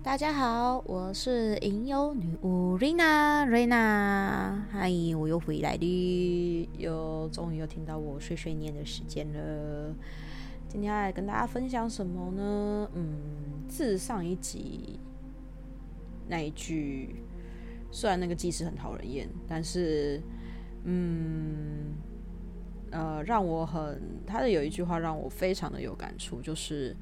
大家好，我是吟游女巫瑞娜，瑞娜，嗨，我又回来了，又终于又听到我碎碎念的时间了。今天要来跟大家分享什么呢？嗯，自上一集那一句，虽然那个记事很讨人厌，但是，嗯，呃，让我很，他的有一句话让我非常的有感触，就是。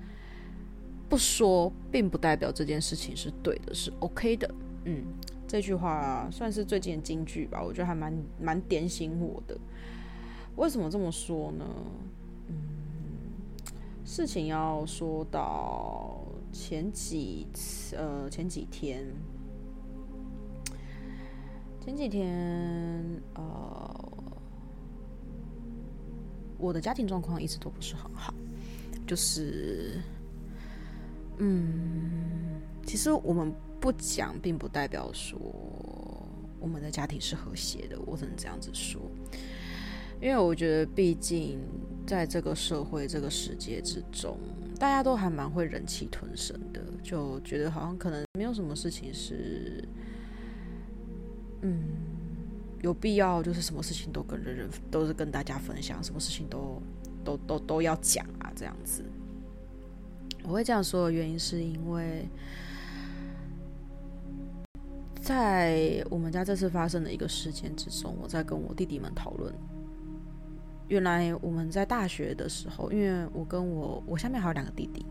不说，并不代表这件事情是对的，是 OK 的。嗯，这句话算是最近的金句吧，我觉得还蛮蛮点醒我的。为什么这么说呢？嗯，事情要说到前几次，呃，前几天，前几天，呃，我的家庭状况一直都不是很好，就是。嗯，其实我们不讲，并不代表说我们的家庭是和谐的。我只能这样子说，因为我觉得，毕竟在这个社会、这个世界之中，大家都还蛮会忍气吞声的，就觉得好像可能没有什么事情是，嗯，有必要，就是什么事情都跟人人都是跟大家分享，什么事情都都都都要讲啊，这样子。我会这样说的原因，是因为在我们家这次发生的一个事件之中，我在跟我弟弟们讨论。原来我们在大学的时候，因为我跟我我下面还有两个弟弟，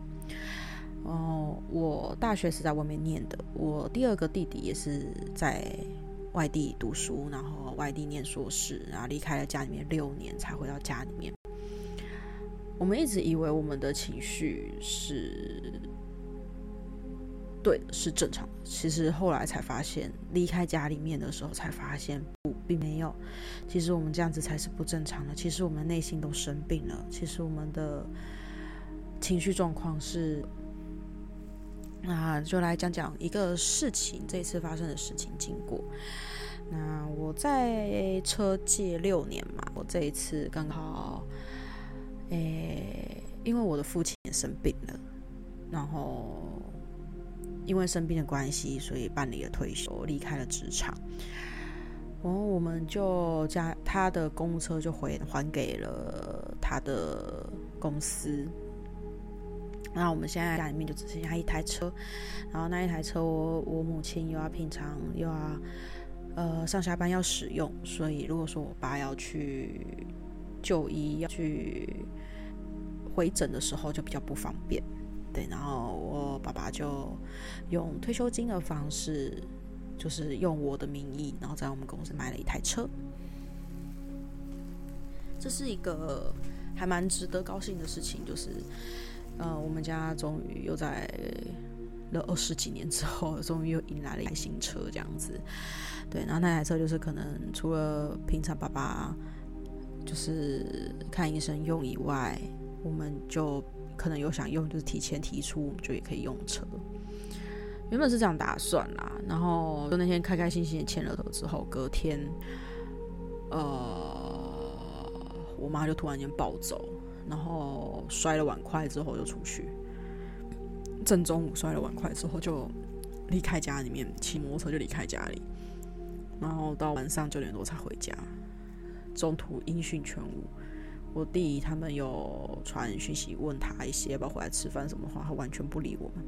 哦，我大学是在外面念的，我第二个弟弟也是在外地读书，然后外地念硕士，然后离开了家里面六年才回到家里面。我们一直以为我们的情绪是对的，是正常的。其实后来才发现，离开家里面的时候才发现不，并没有。其实我们这样子才是不正常的。其实我们内心都生病了。其实我们的情绪状况是……那就来讲讲一个事情，这一次发生的事情经过。那我在车界六年嘛，我这一次刚好。诶，因为我的父亲也生病了，然后因为生病的关系，所以办理了退休，离开了职场。然后我们就将他的公务车就回还给了他的公司。那我们现在家里面就只剩下一台车，然后那一台车我我母亲又要平常又要呃上下班要使用，所以如果说我爸要去。就医要去回诊的时候就比较不方便，对，然后我爸爸就用退休金的方式，就是用我的名义，然后在我们公司买了一台车。这是一个还蛮值得高兴的事情，就是呃，我们家终于又在了二十几年之后，终于又迎来了一台新车，这样子。对，然后那台车就是可能除了平常爸爸。就是看医生用以外，我们就可能有想用，就是提前提出，我们就也可以用车。原本是这样打算啦，然后就那天开开心心的签了头之后，隔天，呃，我妈就突然间暴走，然后摔了碗筷之后就出去，正中午摔了碗筷之后就离开家里面，骑摩托车就离开家里，然后到晚上九点多才回家。中途音讯全无，我弟他们有传讯息问他一些要不要回来吃饭什么话，他完全不理我们。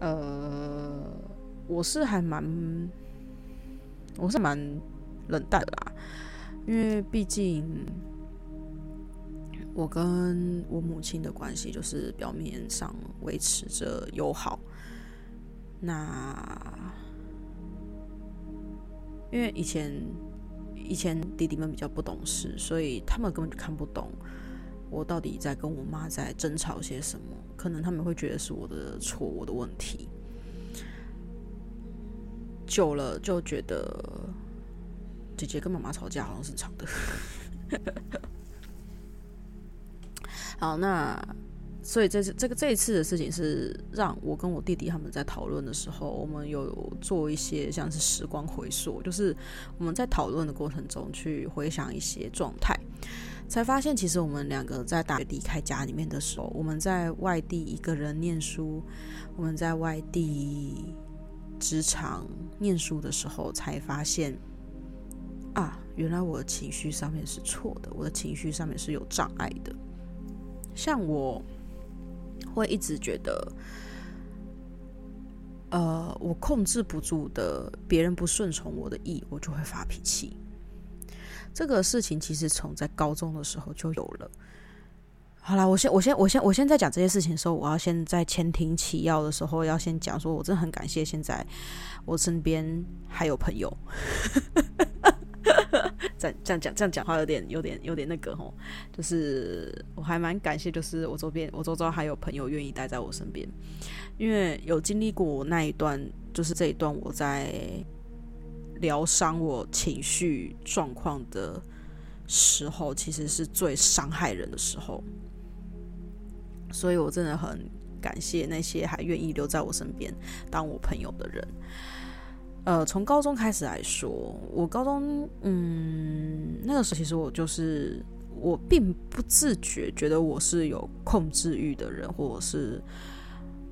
呃，我是还蛮，我是蛮冷淡的啦，因为毕竟我跟我母亲的关系就是表面上维持着友好，那因为以前。以前弟弟们比较不懂事，所以他们根本就看不懂我到底在跟我妈在争吵些什么。可能他们会觉得是我的错，我的问题。久了就觉得姐姐跟妈妈吵架好像是吵的。好，那。所以这次这个这一次的事情是让我跟我弟弟他们在讨论的时候，我们有做一些像是时光回溯，就是我们在讨论的过程中去回想一些状态。才发现其实我们两个在大学离开家里面的时候，我们在外地一个人念书，我们在外地职场念书的时候，才发现啊，原来我的情绪上面是错的，我的情绪上面是有障碍的。像我会一直觉得，呃，我控制不住的，别人不顺从我的意，我就会发脾气。这个事情其实从在高中的时候就有了。好啦，我先我先我先我先在讲这些事情的时候，我要先在前庭起要的时候，要先讲说，我真的很感谢现在我身边还有朋友。这样这样讲这样讲话有点有点有点那个吼，就是我还蛮感谢，就是我周边我周遭还有朋友愿意待在我身边，因为有经历过那一段，就是这一段我在。疗伤我情绪状况的时候，其实是最伤害人的时候，所以我真的很感谢那些还愿意留在我身边当我朋友的人。呃，从高中开始来说，我高中，嗯，那个时候其实我就是我并不自觉觉得我是有控制欲的人，或者是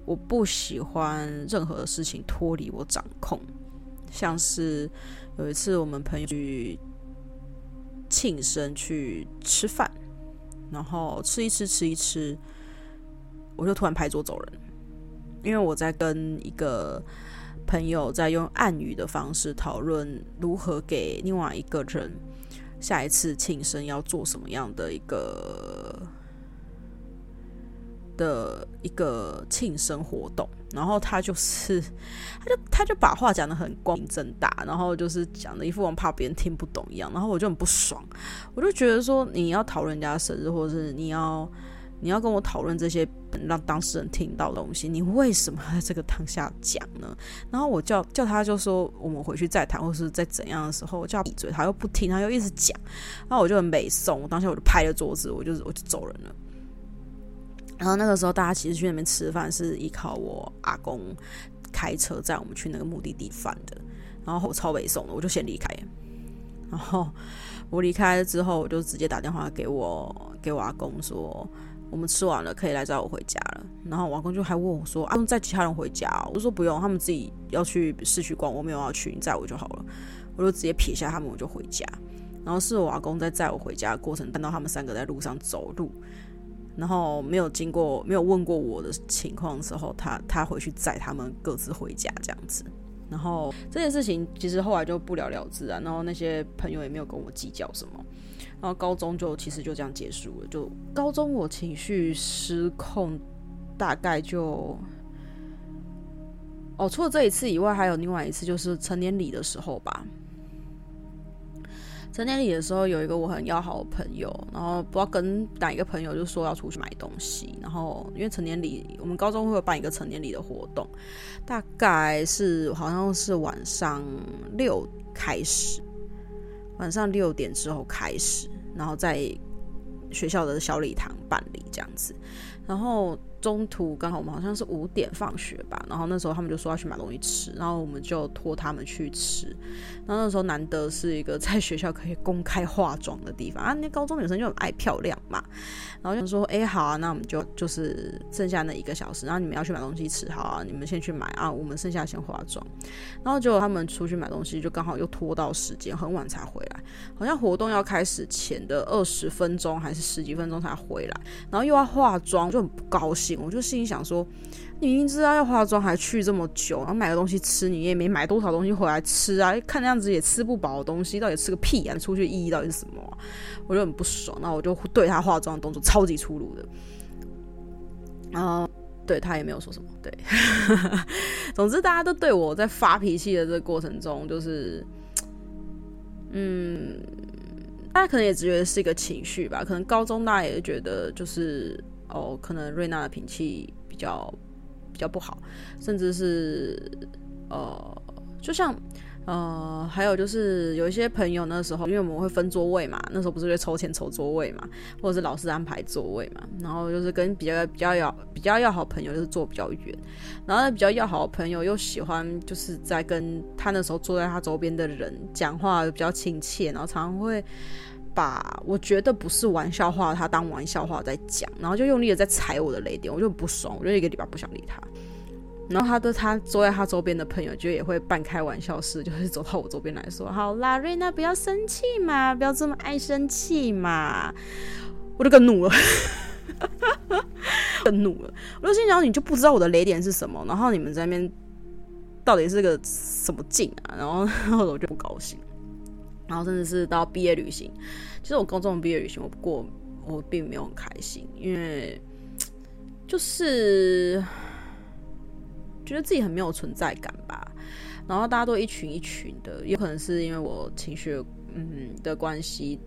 我不喜欢任何事情脱离我掌控。像是有一次我们朋友去庆生去吃饭，然后吃一吃吃一吃，我就突然拍桌走人，因为我在跟一个朋友在用暗语的方式讨论如何给另外一个人下一次庆生要做什么样的一个。的一个庆生活动，然后他就是，他就他就把话讲得很光明正大，然后就是讲的一副我怕别人听不懂一样，然后我就很不爽，我就觉得说你要讨论人家生日，或者是你要你要跟我讨论这些让当事人听到的东西，你为什么在这个当下讲呢？然后我叫叫他就说我们回去再谈，或是在怎样的时候我叫他闭嘴，他又不听，他又一直讲，然后我就很美送，我当下我就拍了桌子，我就我就走人了。然后那个时候，大家其实去那边吃饭是依靠我阿公开车载我们去那个目的地饭的。然后我超北宋的，我就先离开。然后我离开了之后，我就直接打电话给我给我阿公说，我们吃完了可以来载我回家了。然后我阿公就还问我说，阿公载其他人回家？我说不用，他们自己要去市区逛，我没有要去，你载我就好了。我就直接撇下他们，我就回家。然后是我阿公在载我回家的过程，看到他们三个在路上走路。然后没有经过，没有问过我的情况的时候，他他回去载他们各自回家这样子。然后这件事情其实后来就不了了之啊。然后那些朋友也没有跟我计较什么。然后高中就其实就这样结束了。就高中我情绪失控，大概就哦，除了这一次以外，还有另外一次，就是成年礼的时候吧。成年礼的时候，有一个我很要好的朋友，然后不知道跟哪一个朋友就说要出去买东西，然后因为成年礼，我们高中会有办一个成年礼的活动，大概是好像是晚上六开始，晚上六点之后开始，然后在学校的小礼堂办理这样子，然后。中途刚好我们好像是五点放学吧，然后那时候他们就说要去买东西吃，然后我们就拖他们去吃。然后那时候难得是一个在学校可以公开化妆的地方啊，那高中女生就很爱漂亮嘛。然后就说，哎，好啊，那我们就就是剩下那一个小时，然后你们要去买东西吃，好啊，你们先去买啊，我们剩下先化妆。然后结果他们出去买东西，就刚好又拖到时间，很晚才回来，好像活动要开始前的二十分钟还是十几分钟才回来，然后又要化妆，就很不高兴。我就心里想说，你明明知道要化妆，还去这么久，然后买个东西吃，你也没买多少东西回来吃啊！看那样子也吃不饱的东西，到底吃个屁啊！出去意义到底是什么？我就很不爽，那我就对他化妆的动作超级粗鲁的，然后对他也没有说什么。对，总之大家都对我在发脾气的这个过程中，就是，嗯，大家可能也只觉得是一个情绪吧，可能高中大家也觉得就是。哦，可能瑞娜的脾气比较比较不好，甚至是呃，就像呃，还有就是有一些朋友那时候，因为我们会分座位嘛，那时候不是会抽签抽座位嘛，或者是老师安排座位嘛，然后就是跟比较比较要比较要好朋友就是坐比较远，然后比较要好的朋友又喜欢就是在跟他那时候坐在他周边的人讲话比较亲切，然后常常会。把我觉得不是玩笑话，他当玩笑话在讲，然后就用力的在踩我的雷点，我就不爽，我就一个礼拜不想理他。然后他的他坐在他周边的朋友就也会半开玩笑式，就是走到我周边来说：“好啦，瑞娜不要生气嘛，不要这么爱生气嘛。”我就更怒了，更怒了。我就心想：你就不知道我的雷点是什么？然后你们在那边到底是个什么劲啊？然后，然后我就不高兴。然后甚至是到毕业旅行，其实我高中毕业旅行我过我并没有很开心，因为就是。觉得自己很没有存在感吧，然后大家都一群一群的，有可能是因为我情绪嗯的关系，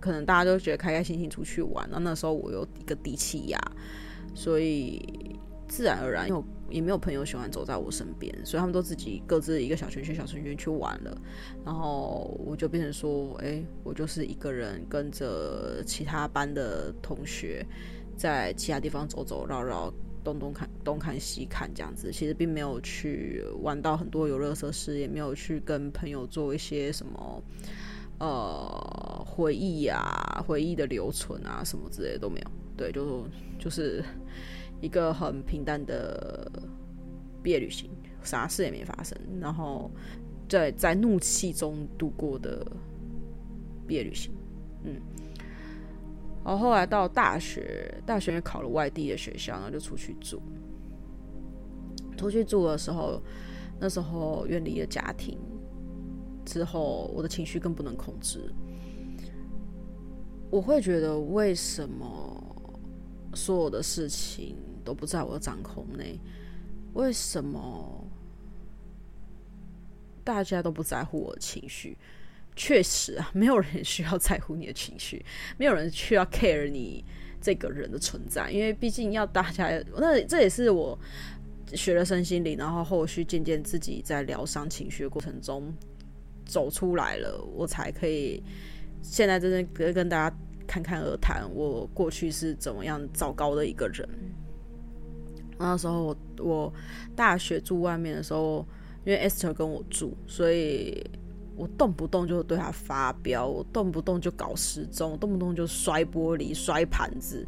可能大家都觉得开开心心出去玩，然后那时候我有一个低气压，所以自然而然因为也没有朋友喜欢走在我身边，所以他们都自己各自一个小圈圈小圈圈去玩了，然后我就变成说，哎，我就是一个人跟着其他班的同学在其他地方走走绕绕。东东看东看西看这样子，其实并没有去玩到很多游乐设施，也没有去跟朋友做一些什么呃回忆啊、回忆的留存啊什么之类的都没有。对，就就是一个很平淡的毕业旅行，啥事也没发生，然后在在怒气中度过的毕业旅行，嗯。然后后来到大学，大学也考了外地的学校，然后就出去住。出去住的时候，那时候远离了家庭，之后我的情绪更不能控制。我会觉得，为什么所有的事情都不在我掌控内？为什么大家都不在乎我的情绪？确实啊，没有人需要在乎你的情绪，没有人需要 care 你这个人的存在，因为毕竟要大家，那这也是我学了身心灵，然后后续渐渐自己在疗伤情绪的过程中走出来了，我才可以现在真正跟跟大家侃侃而谈，我过去是怎么样糟糕的一个人。那时候我我大学住外面的时候，因为 Esther 跟我住，所以。我动不动就对他发飙，我动不动就搞失踪，动不动就摔玻璃、摔盘子，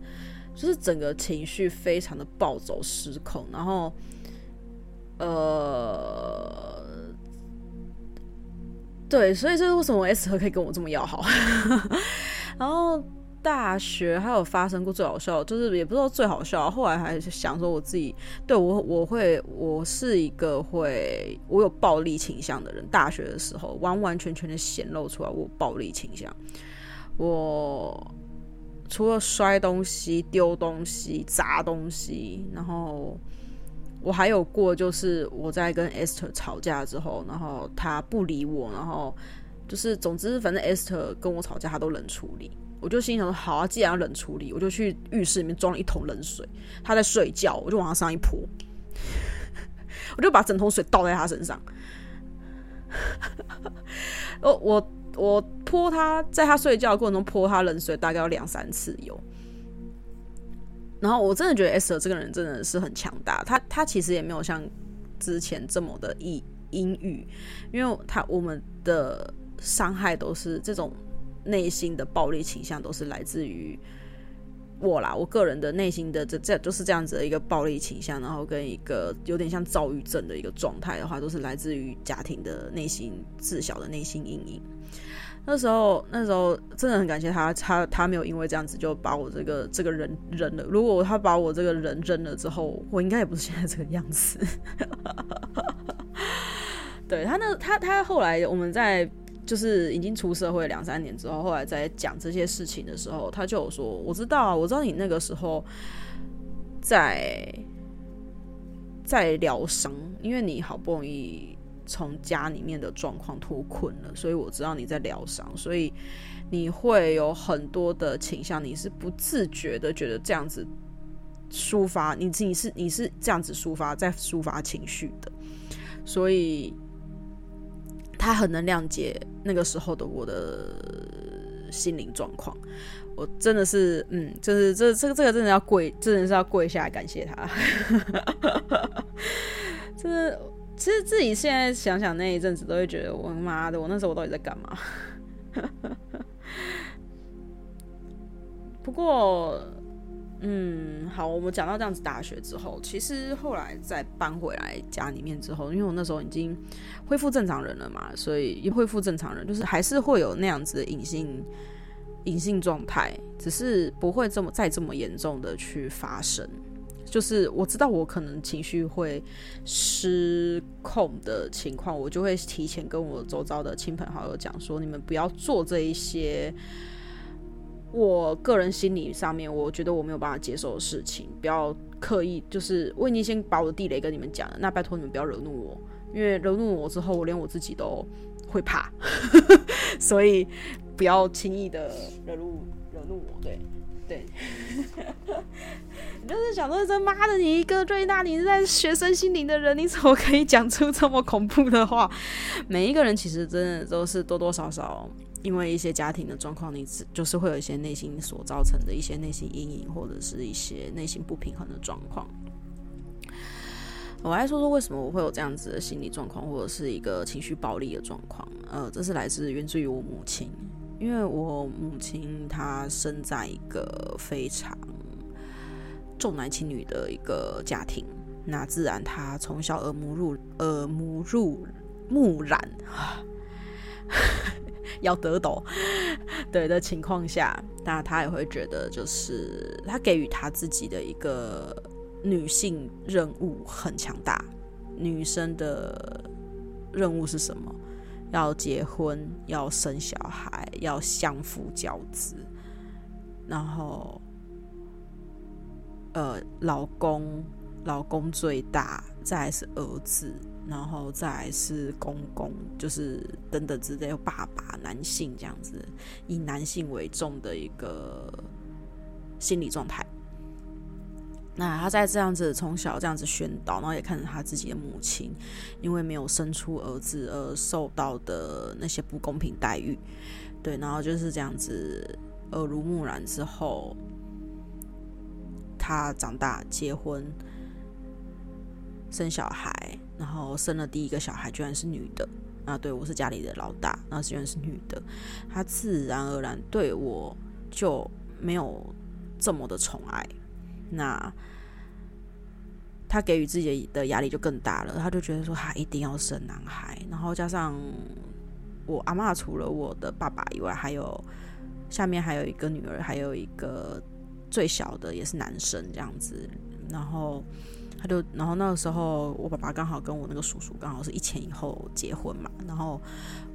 就是整个情绪非常的暴走失控。然后，呃，对，所以这是为什么 S 和可以跟我这么要好。然后。大学还有发生过最好笑，就是也不知道最好笑。后来还是想说我自己，对我我会我是一个会我有暴力倾向的人。大学的时候完完全全的显露出来我暴力倾向。我除了摔东西、丢东西、砸东西，然后我还有过就是我在跟 Esther 吵架之后，然后他不理我，然后就是总之反正 Esther 跟我吵架，他都冷处理。我就心想说，好啊，既然要冷处理，我就去浴室里面装了一桶冷水。他在睡觉，我就往他上一泼，我就把整桶水倒在他身上。我我我泼他，在他睡觉过程中泼他冷水，大概有两三次有。然后我真的觉得 S 这个人真的是很强大，他他其实也没有像之前这么的阴阴郁，因为他我们的伤害都是这种。内心的暴力倾向都是来自于我啦，我个人的内心的这这就是这样子的一个暴力倾向，然后跟一个有点像躁郁症的一个状态的话，都是来自于家庭的内心自小的内心阴影。那时候，那时候真的很感谢他，他他没有因为这样子就把我这个这个人扔了。如果他把我这个人扔了之后，我应该也不是现在这个样子。对他那他他后来我们在。就是已经出社会两三年之后，后来在讲这些事情的时候，他就有说：“我知道，我知道你那个时候在在疗伤，因为你好不容易从家里面的状况脱困了，所以我知道你在疗伤，所以你会有很多的倾向，你是不自觉的觉得这样子抒发，你自己是你是这样子抒发，在抒发情绪的，所以。”他很能谅解那个时候的我的心灵状况，我真的是，嗯，就是这这个这个真的要跪，真的是要跪下来感谢他。就是其实自己现在想想那一阵子，都会觉得我妈的，我那时候我到底在干嘛？不过，嗯，好，我们讲到这样子，大学之后，其实后来再搬回来家里面之后，因为我那时候已经恢复正常人了嘛，所以一恢复正常人，就是还是会有那样子的隐性隐性状态，只是不会这么再这么严重的去发生。就是我知道我可能情绪会失控的情况，我就会提前跟我周遭的亲朋好友讲说，你们不要做这一些我个人心理上面我觉得我没有办法接受的事情，不要刻意就是我已经先把我的地雷跟你们讲了，那拜托你们不要惹怒我，因为惹怒我之后，我连我自己都会怕，所以不要轻易的惹怒惹怒我，对对。你就是想说，这妈的，你一个瑞娜，你在学生心灵的人，你怎么可以讲出这么恐怖的话？每一个人其实真的都是多多少少因为一些家庭的状况，你就是会有一些内心所造成的一些内心阴影，或者是一些内心不平衡的状况。我来说说为什么我会有这样子的心理状况，或者是一个情绪暴力的状况。呃，这是来自源自于我母亲，因为我母亲她生在一个非常。重男轻女的一个家庭，那自然她从小耳濡入耳濡入目染，要得到对的情况下，那他也会觉得，就是他给予他自己的一个女性任务很强大。女生的任务是什么？要结婚，要生小孩，要相夫教子，然后。呃，老公，老公最大，再是儿子，然后再是公公，就是等等之类，爸爸，男性这样子，以男性为重的一个心理状态。那他在这样子从小这样子宣导，然后也看着他自己的母亲，因为没有生出儿子而受到的那些不公平待遇，对，然后就是这样子耳濡目染之后。他长大结婚生小孩，然后生了第一个小孩，居然是女的啊！对，我是家里的老大，那居然是女的，他自然而然对我就没有这么的宠爱。那他给予自己的压力就更大了，他就觉得说他一定要生男孩，然后加上我阿嬷除了我的爸爸以外，还有下面还有一个女儿，还有一个。最小的也是男生这样子，然后就，然后那个时候我爸爸刚好跟我那个叔叔刚好是一前一后结婚嘛，然后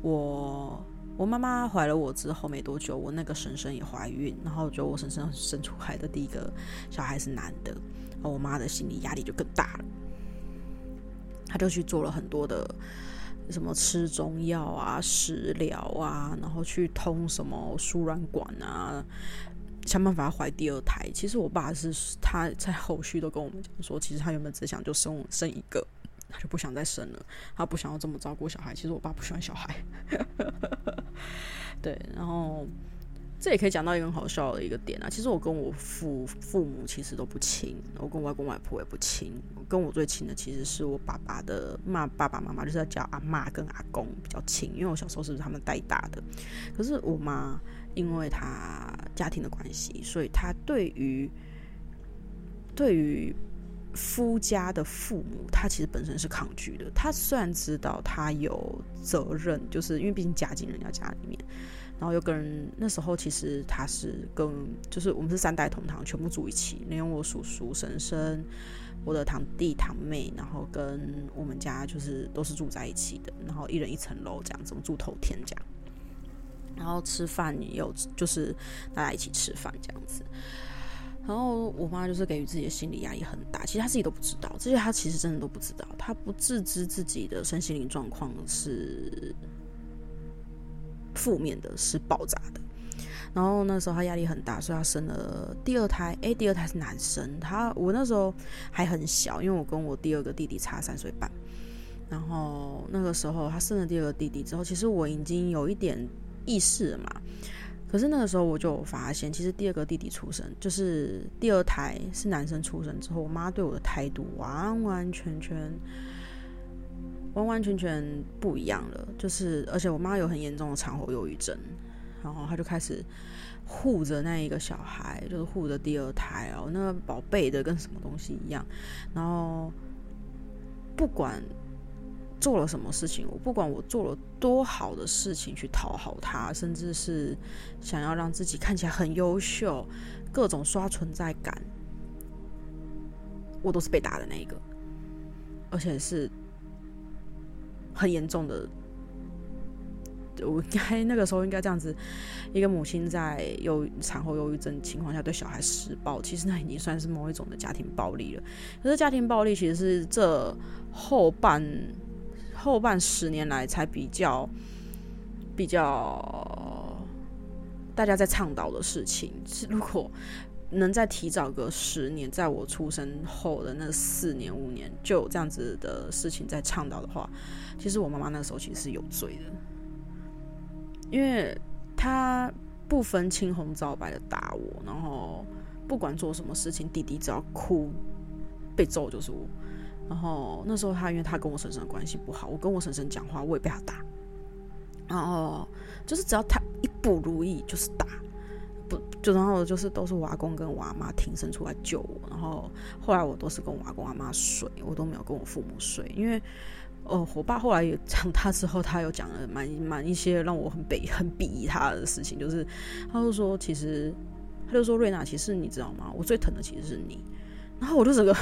我我妈妈怀了我之后没多久，我那个婶婶也怀孕，然后就我婶婶生出来的第一个小孩是男的，然后我妈的心理压力就更大了，他就去做了很多的什么吃中药啊、食疗啊，然后去通什么输卵管啊。想办法怀第二胎。其实我爸是他在后续都跟我们讲说，其实他原本只想就生生一个，他就不想再生了，他不想要这么照顾小孩。其实我爸不喜欢小孩，对。然后这也可以讲到一个很好笑的一个点啊。其实我跟我父父母其实都不亲，我跟外公外婆也不亲。跟我最亲的其实是我爸爸的妈爸爸妈妈，就是要叫阿嬷跟阿公比较亲，因为我小时候是他们带大的。可是我妈。因为他家庭的关系，所以他对于对于夫家的父母，他其实本身是抗拒的。他虽然知道他有责任，就是因为毕竟嫁进人家家里面，然后又跟那时候其实他是跟就是我们是三代同堂，全部住一起，连我叔叔、婶婶、我的堂弟堂妹，然后跟我们家就是都是住在一起的，然后一人一层楼这样子，我们住头天这样。然后吃饭也有，就是大家一起吃饭这样子。然后我妈就是给予自己的心理压力很大，其实她自己都不知道，这些她其实真的都不知道，她不自知自己的身心灵状况是负面的，是爆炸的。然后那时候她压力很大，所以她生了第二胎。诶，第二胎是男生。她我那时候还很小，因为我跟我第二个弟弟差三岁半。然后那个时候她生了第二个弟弟之后，其实我已经有一点。意识了嘛？可是那个时候我就发现，其实第二个弟弟出生，就是第二胎是男生出生之后，我妈对我的态度完完全全、完完全全不一样了。就是而且我妈有很严重的产后忧郁症，然后她就开始护着那一个小孩，就是护着第二胎哦，那个宝贝的跟什么东西一样。然后不管做了什么事情，我不管我做了多好的事情去讨好他，甚至是想要让自己看起来很优秀，各种刷存在感，我都是被打的那一个，而且是很严重的。我应该那个时候应该这样子，一个母亲在有产后忧郁症情况下对小孩施暴，其实那已经算是某一种的家庭暴力了。可是家庭暴力其实是这后半后半十年来才比较比较大家在倡导的事情。是如果能再提早个十年，在我出生后的那四年五年就有这样子的事情在倡导的话，其实我妈妈那时候其实是有罪的。因为他不分青红皂白的打我，然后不管做什么事情，弟弟只要哭被揍就是我。然后那时候他因为他跟我婶婶关系不好，我跟我婶婶讲话我也被他打。然后就是只要他一不如意就是打，不就然后就是都是我阿公跟我阿妈挺身出来救我。然后后来我都是跟我阿公阿妈睡，我都没有跟我父母睡，因为。哦，我爸后来也长大之后，他有讲了蛮蛮一些让我很鄙很鄙夷他的事情，就是他就说，其实他就说瑞娜，其实你知道吗？我最疼的其实是你。然后我就整个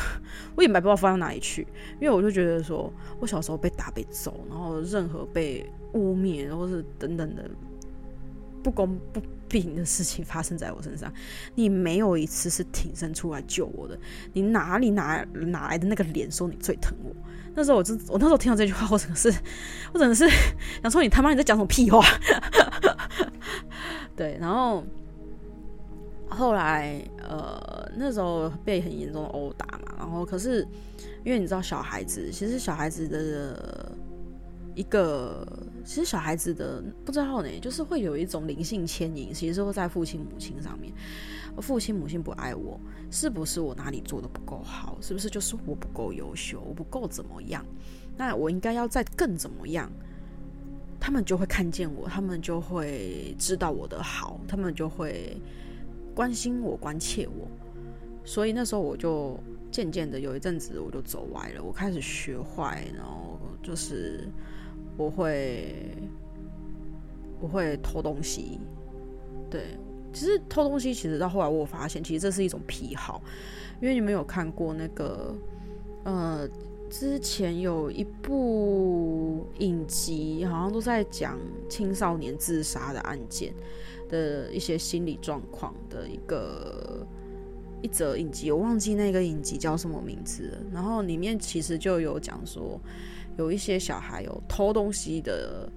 我也不知道放到哪里去，因为我就觉得说我小时候被打被揍，然后任何被污蔑或是等等的不公不平的事情发生在我身上，你没有一次是挺身出来救我的，你哪里哪哪来的那个脸说你最疼我？那时候我真，我那时候听到这句话，我真的是，我真的是 想说你他妈你在讲什么屁话？对，然后后来呃那时候被很严重的殴打嘛，然后可是因为你知道小孩子，其实小孩子的一个，其实小孩子的不知道呢，就是会有一种灵性牵引，其实会在父亲母亲上面。父亲母亲不爱我，是不是我哪里做的不够好？是不是就是我不够优秀，我不够怎么样？那我应该要再更怎么样？他们就会看见我，他们就会知道我的好，他们就会关心我、关切我。所以那时候我就渐渐的有一阵子我就走歪了，我开始学坏，然后就是我会我会偷东西，对。其实偷东西，其实到后来我发现，其实这是一种癖好，因为你们有看过那个，呃，之前有一部影集，好像都在讲青少年自杀的案件的一些心理状况的一个一则影集，我忘记那个影集叫什么名字。然后里面其实就有讲说，有一些小孩有偷东西的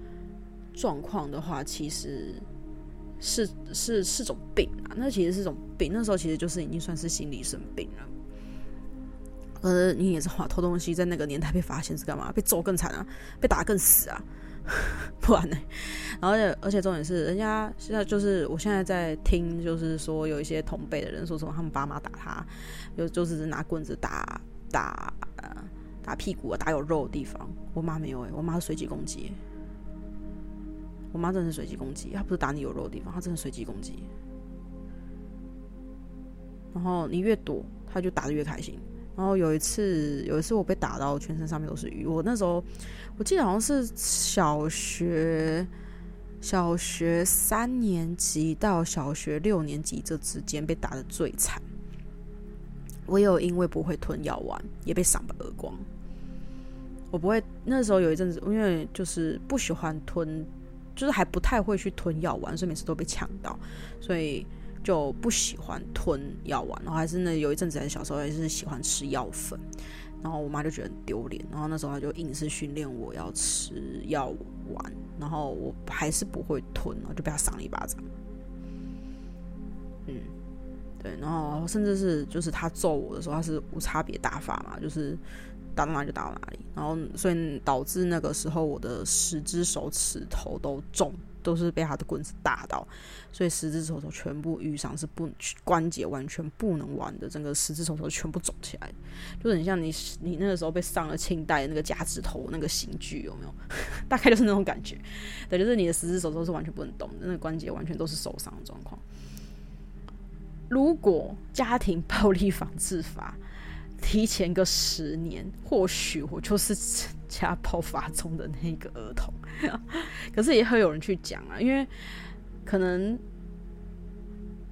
状况的话，其实。是是是种病啊，那其实是种病。那时候其实就是已经算是心理生病了。可是你也知道，偷东西在那个年代被发现是干嘛？被揍更惨啊，被打更死啊，不然呢？然后而且而且重点是，人家现在就是我现在在听，就是说有一些同辈的人说什么他们爸妈打他，有就是拿棍子打打打屁股啊，打有肉的地方。我妈没有诶、我妈是随机攻击。我妈真的是随机攻击，她不是打你有肉的地方，她真的随机攻击。然后你越躲，她就打的越开心。然后有一次，有一次我被打到全身上面都是淤。我那时候我记得好像是小学小学三年级到小学六年级这之间被打得最惨。我有因为不会吞药丸，也被赏了耳光。我不会，那时候有一阵子，因为就是不喜欢吞。就是还不太会去吞药丸，所以每次都被抢到，所以就不喜欢吞药丸。然后还是那有一阵子，还是小时候还是喜欢吃药粉。然后我妈就觉得丢脸，然后那时候她就硬是训练我要吃药丸，然后我还是不会吞，然后就被她赏了一巴掌。嗯，对，然后甚至是就是她揍我的时候，她是无差别打法嘛，就是打到哪里就打到哪里，然后所以导致那个时候我的十只手指头都肿。都是被他的棍子打到，所以十只手头全部淤伤是不关节完全不能玩的，整个十只手头全部肿起来，就很像你你那个时候被上了清代那个夹指头那个刑具有没有？大概就是那种感觉，对，就是你的十只手头是完全不能动的，那个关节完全都是受伤的状况。如果家庭暴力防治法提前个十年，或许我就是家暴法中的那个儿童。可是也会有人去讲啊，因为可能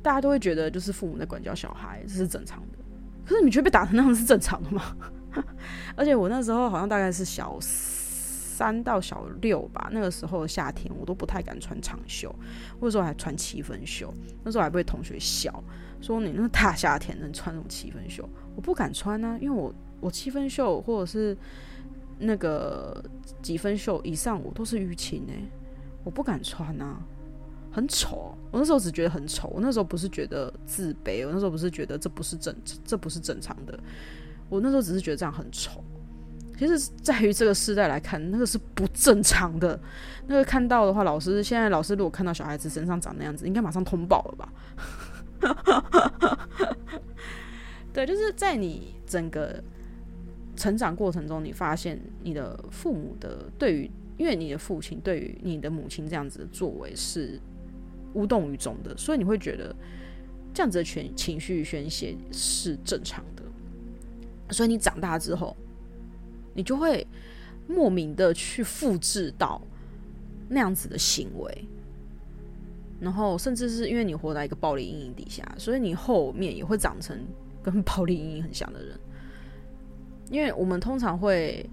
大家都会觉得，就是父母在管教小孩，这是正常的。可是你觉得被打成那样是正常的吗？而且我那时候好像大概是小三到小六吧，那个时候夏天我都不太敢穿长袖，或者说还穿七分袖。那时候还被同学笑说：“你那大夏天能穿什么七分袖？”我不敢穿啊，因为我我七分袖或者是。那个几分袖以上，我都是淤青哎，我不敢穿啊，很丑。我那时候只觉得很丑，我那时候不是觉得自卑，我那时候不是觉得这不是正，这不是正常的。我那时候只是觉得这样很丑。其实，在于这个时代来看，那个是不正常的。那个看到的话，老师现在老师如果看到小孩子身上长那样子，应该马上通报了吧？对，就是在你整个。成长过程中，你发现你的父母的对于，因为你的父亲对于你的母亲这样子的作为是无动于衷的，所以你会觉得这样子的情情绪宣泄是正常的。所以你长大之后，你就会莫名的去复制到那样子的行为，然后甚至是因为你活在一个暴力阴影底下，所以你后面也会长成跟 暴力阴影很像的人。因为我们通常会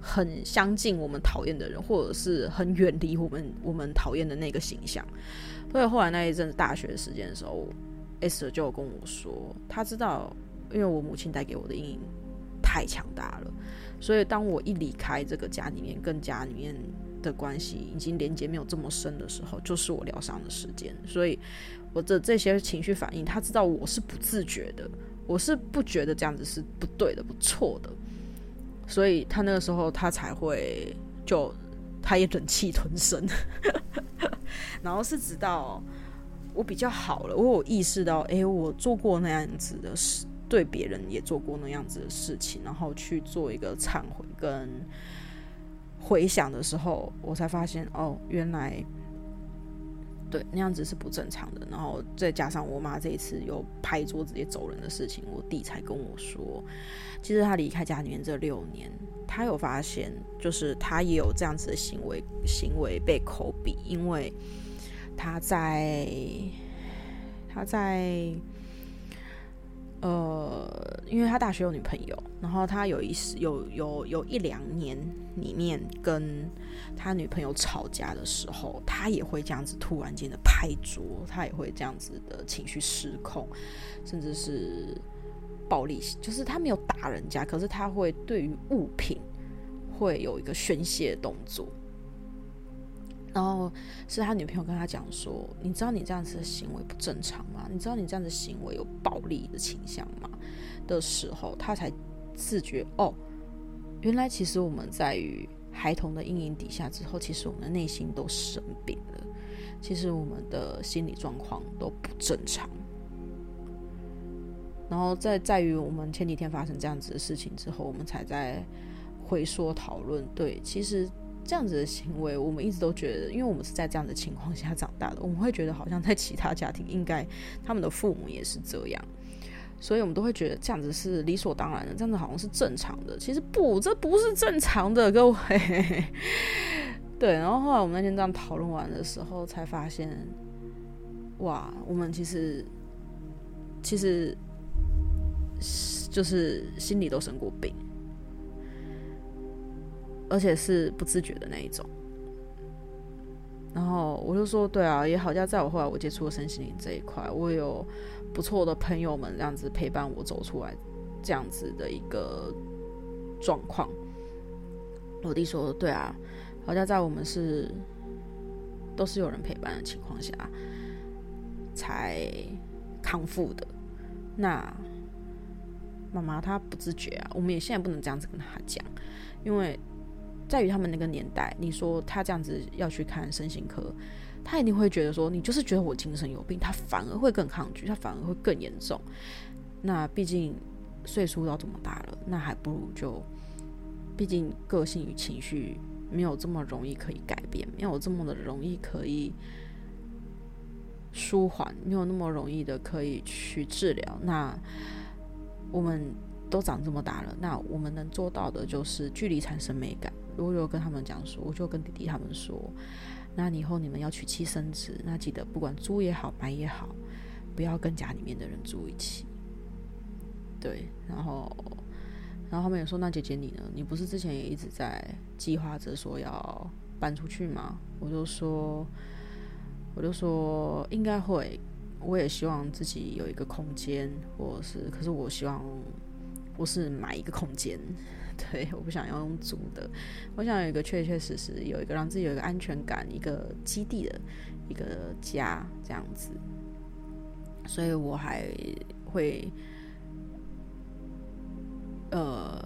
很相近我们讨厌的人，或者是很远离我们我们讨厌的那个形象。所以后来那一阵子大学时间的时候，S 就跟我说，他知道，因为我母亲带给我的阴影太强大了，所以当我一离开这个家里面，跟家里面的关系已经连接没有这么深的时候，就是我疗伤的时间。所以我的这些情绪反应，他知道我是不自觉的。我是不觉得这样子是不对的、不错的，所以他那个时候他才会就他也忍气吞声，然后是直到我比较好了，我有意识到，哎、我做过那样子的事，对别人也做过那样子的事情，然后去做一个忏悔跟回想的时候，我才发现，哦，原来。对，那样子是不正常的。然后再加上我妈这一次又拍桌子也走人的事情，我弟才跟我说，其实他离开家里面这六年，他有发现，就是他也有这样子的行为，行为被口笔，因为他在他在。呃，因为他大学有女朋友，然后他有一有有有一两年里面跟他女朋友吵架的时候，他也会这样子突然间的拍桌，他也会这样子的情绪失控，甚至是暴力，就是他没有打人家，可是他会对于物品会有一个宣泄动作。然后是他女朋友跟他讲说：“你知道你这样子的行为不正常吗？你知道你这样子行为有暴力的倾向吗？”的时候，他才自觉哦，原来其实我们在于孩童的阴影底下之后，其实我们的内心都生病了，其实我们的心理状况都不正常。然后在在于我们前几天发生这样子的事情之后，我们才在回说讨论，对，其实。这样子的行为，我们一直都觉得，因为我们是在这样的情况下长大的，我们会觉得好像在其他家庭应该他们的父母也是这样，所以我们都会觉得这样子是理所当然的，这样子好像是正常的。其实不，这不是正常的，各位。对，然后后来我们那天这样讨论完的时候，才发现，哇，我们其实其实就是心里都生过病。而且是不自觉的那一种，然后我就说，对啊，也好像在我后来我接触了身心灵这一块，我有不错的朋友们这样子陪伴我走出来，这样子的一个状况。我弟说，对啊，好像在我们是都是有人陪伴的情况下才康复的。那妈妈她不自觉啊，我们也现在不能这样子跟她讲，因为在于他们那个年代，你说他这样子要去看身心科，他一定会觉得说你就是觉得我精神有病，他反而会更抗拒，他反而会更严重。那毕竟岁数要这么大了，那还不如就，毕竟个性与情绪没有这么容易可以改变，没有这么的容易可以舒缓，没有那么容易的可以去治疗。那我们都长这么大了，那我们能做到的就是距离产生美感。我就跟他们讲说，我就跟弟弟他们说，那以后你们要娶妻生子，那记得不管租也好，买也好，不要跟家里面的人住一起。对，然后，然后他们也说，那姐姐你呢？你不是之前也一直在计划着说要搬出去吗？我就说，我就说应该会，我也希望自己有一个空间，或是，可是我希望不是买一个空间。对，我不想要用租的，我想有一个确确实实有一个让自己有一个安全感、一个基地的一个家这样子，所以我还会呃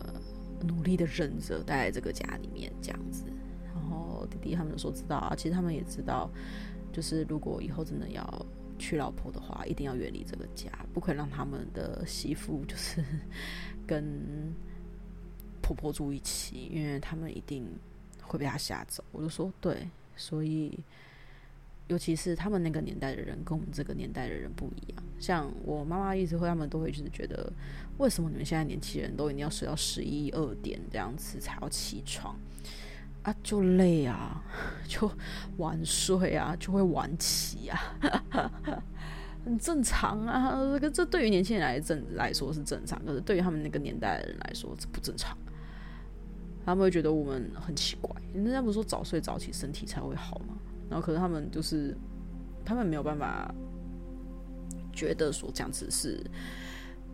努力的忍着待在这个家里面这样子。然后弟弟他们说知道啊，其实他们也知道，就是如果以后真的要娶老婆的话，一定要远离这个家，不可以让他们的媳妇就是跟。婆婆住一起，因为他们一定会被他吓走。我就说对，所以尤其是他们那个年代的人跟我们这个年代的人不一样。像我妈妈一直会，他们都会就是觉得，为什么你们现在年轻人都一定要睡到十一二点这样子才要起床啊？就累啊，就晚睡啊，就会晚起啊，很正常啊。这个这对于年轻人来正来说是正常，可是对于他们那个年代的人来说，是不正常。他们会觉得我们很奇怪，人家不是说早睡早起身体才会好吗？然后可是他们就是，他们没有办法觉得说这样子是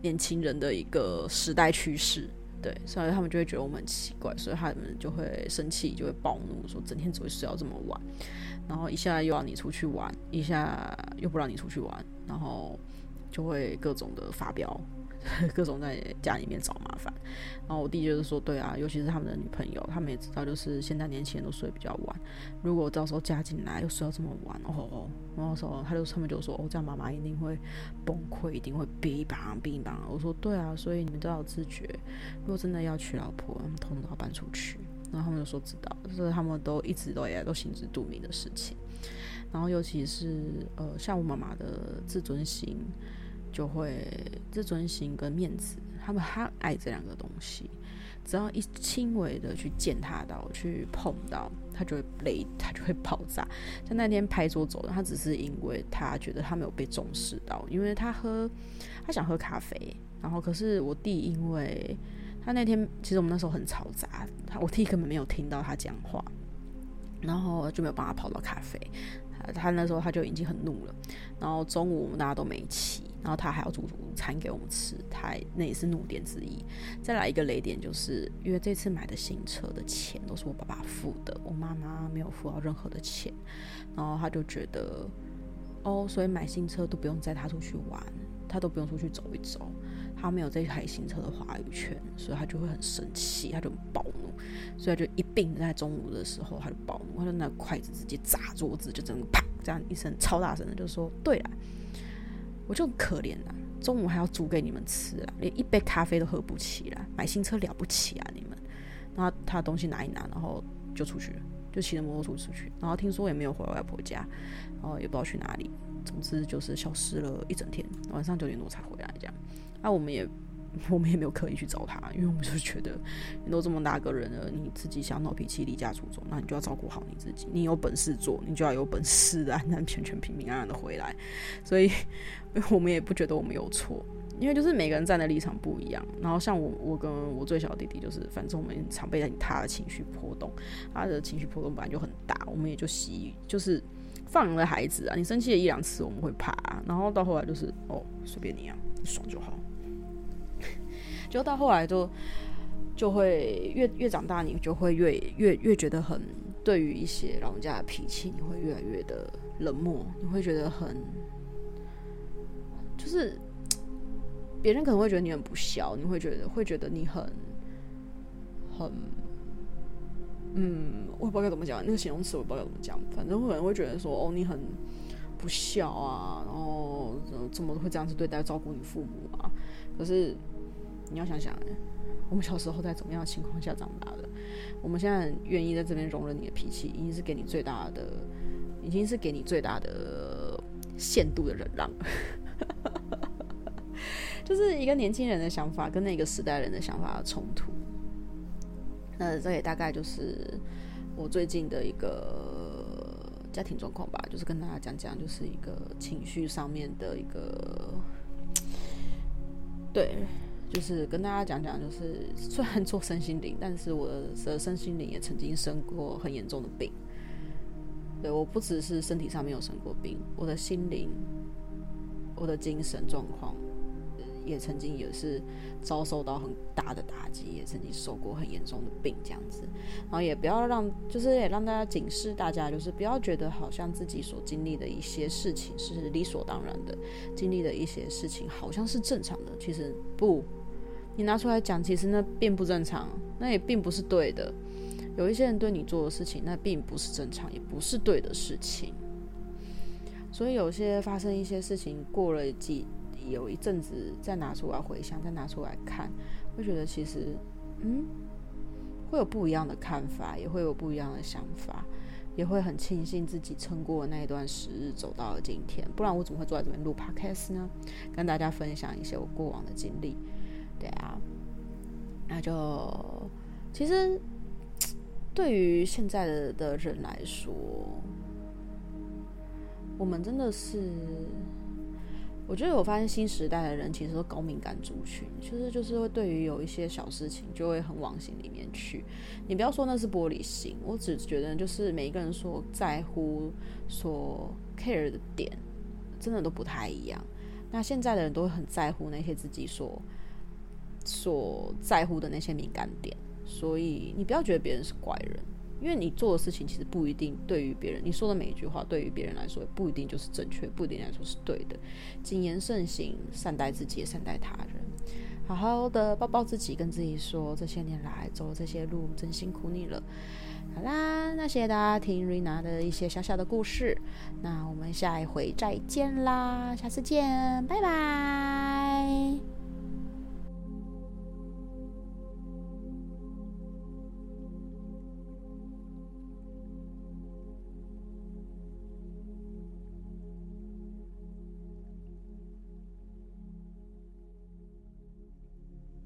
年轻人的一个时代趋势，对，所以他们就会觉得我们很奇怪，所以他们就会生气，就会暴怒，说整天只会睡到这么晚，然后一下又要你出去玩，一下又不让你出去玩，然后就会各种的发飙。各种在家里面找麻烦，然后我弟就是说，对啊，尤其是他们的女朋友，他们也知道，就是现在年轻人都睡比较晚，如果到时候嫁进来又睡到这么晚，哦，然后说他就他们就说，哦，这样妈妈一定会崩溃，一定会逼吧逼吧。我说对啊，所以你们都要自觉，如果真的要娶老婆，他们统统都要搬出去。然后他们就说知道，就是他们都一直都也都心知肚明的事情。然后尤其是呃，像我妈妈的自尊心。就会自尊心跟面子，他们很爱这两个东西。只要一轻微的去践踏到、去碰到，他就会雷，他就会爆炸。像那天拍桌走的，他只是因为他觉得他没有被重视到，因为他喝，他想喝咖啡。然后可是我弟，因为他那天其实我们那时候很嘈杂，他我弟根本没有听到他讲话，然后就没有帮他泡到咖啡。他那时候他就已经很怒了，然后中午我们大家都没起，然后他还要煮午餐给我们吃，他那也是怒点之一。再来一个雷点，就是因为这次买的新车的钱都是我爸爸付的，我妈妈没有付到任何的钱，然后他就觉得，哦，所以买新车都不用载他出去玩，他都不用出去走一走。他没有这台新车的话语权，所以他就会很生气，他就很暴怒，所以他就一并在中午的时候他就暴怒，他就拿筷子直接砸桌子，就整个啪这样一声超大声的就说：“对了，我就可怜了，中午还要煮给你们吃啊，连一杯咖啡都喝不起啦，买新车了不起啊你们？”然后他的东西拿一拿，然后就出去了，就骑着摩托车出去，然后听说也没有回外婆家，然后也不知道去哪里，总之就是消失了一整天，晚上九点多才回来这样。那、我们也，我们也没有刻意去找他，因为我们就觉得，你都这么大个人了，你自己想闹脾气、离家出走，那你就要照顾好你自己。你有本事做，你就要有本事的安安全全、平平安安的回来。所以，我们也不觉得我们有错，因为就是每个人站的立场不一样。然后像我，我跟我最小的弟弟，就是反正我们常被他的情绪波动，他的情绪波动本来就很大，我们也就习就是放了孩子啊，你生气了一两次我们会怕，然后到后来就是哦，随便你啊，你爽就好。就到后来就就会越越长大，你就会越越越觉得很对于一些老人家的脾气，你会越来越的冷漠，你会觉得很就是别人可能会觉得你很不孝，你会觉得会觉得你很很，嗯，我也不知道该怎么讲，那个形容词我不知道该怎么讲，反正会可能会觉得说，哦，你很不孝啊，然后怎么会这样子对待照顾你父母啊？可是你要想想，我们小时候在怎么样的情况下长大的？我们现在愿意在这边容忍你的脾气，已经是给你最大的，已经是给你最大的限度的忍让。就是一个年轻人的想法跟那个时代人的想法的冲突。那这也大概就是我最近的一个家庭状况吧，就是跟大家讲讲，就是一个情绪上面的一个，对，就是跟大家讲讲，就是 虽然做身心灵，但是我的身心灵也曾经生过很严重的病。对，我不只是身体上面有生过病，我的心灵，我的精神状况。也曾经也是遭受到很大的打击，也曾经受过很严重的病，这样子，然后也不要让，就是也让大家警示大家，就是不要觉得好像自己所经历的一些事情是理所当然的，经历的一些事情好像是正常的，其实不，你拿出来讲，其实那并不正常，那也并不是对的。有一些人对你做的事情，那并不是正常，也不是对的事情。所以有些发生一些事情，过了几。有一阵子再拿出来回想，再拿出来看，会觉得其实，嗯，会有不一样的看法，也会有不一样的想法，也会很庆幸自己撑过那一段时日，走到了今天。不然我怎么会坐在这边录 podcast 呢？跟大家分享一些我过往的经历。对啊，那就其实 对于现在的的人来说，我们真的是。我觉得我发现新时代的人其实都高敏感族群，其实就是会对于有一些小事情就会很往心里面去。你不要说那是玻璃心，我只觉得就是每一个人所在乎、所 care 的点，真的都不太一样。那现在的人都会很在乎那些自己所所在乎的那些敏感点，所以你不要觉得别人是怪人。因为你做的事情其实不一定对于别人，你说的每一句话对于别人来说不一定就是正确，不一定来说是对的。谨言慎行，善待自己，善待他人，好好的抱抱自己，跟自己说，这些年来走了这些路真辛苦你了。好啦，那谢谢大家听瑞娜的一些小小的故事，那我们下一回再见啦，下次见，拜拜。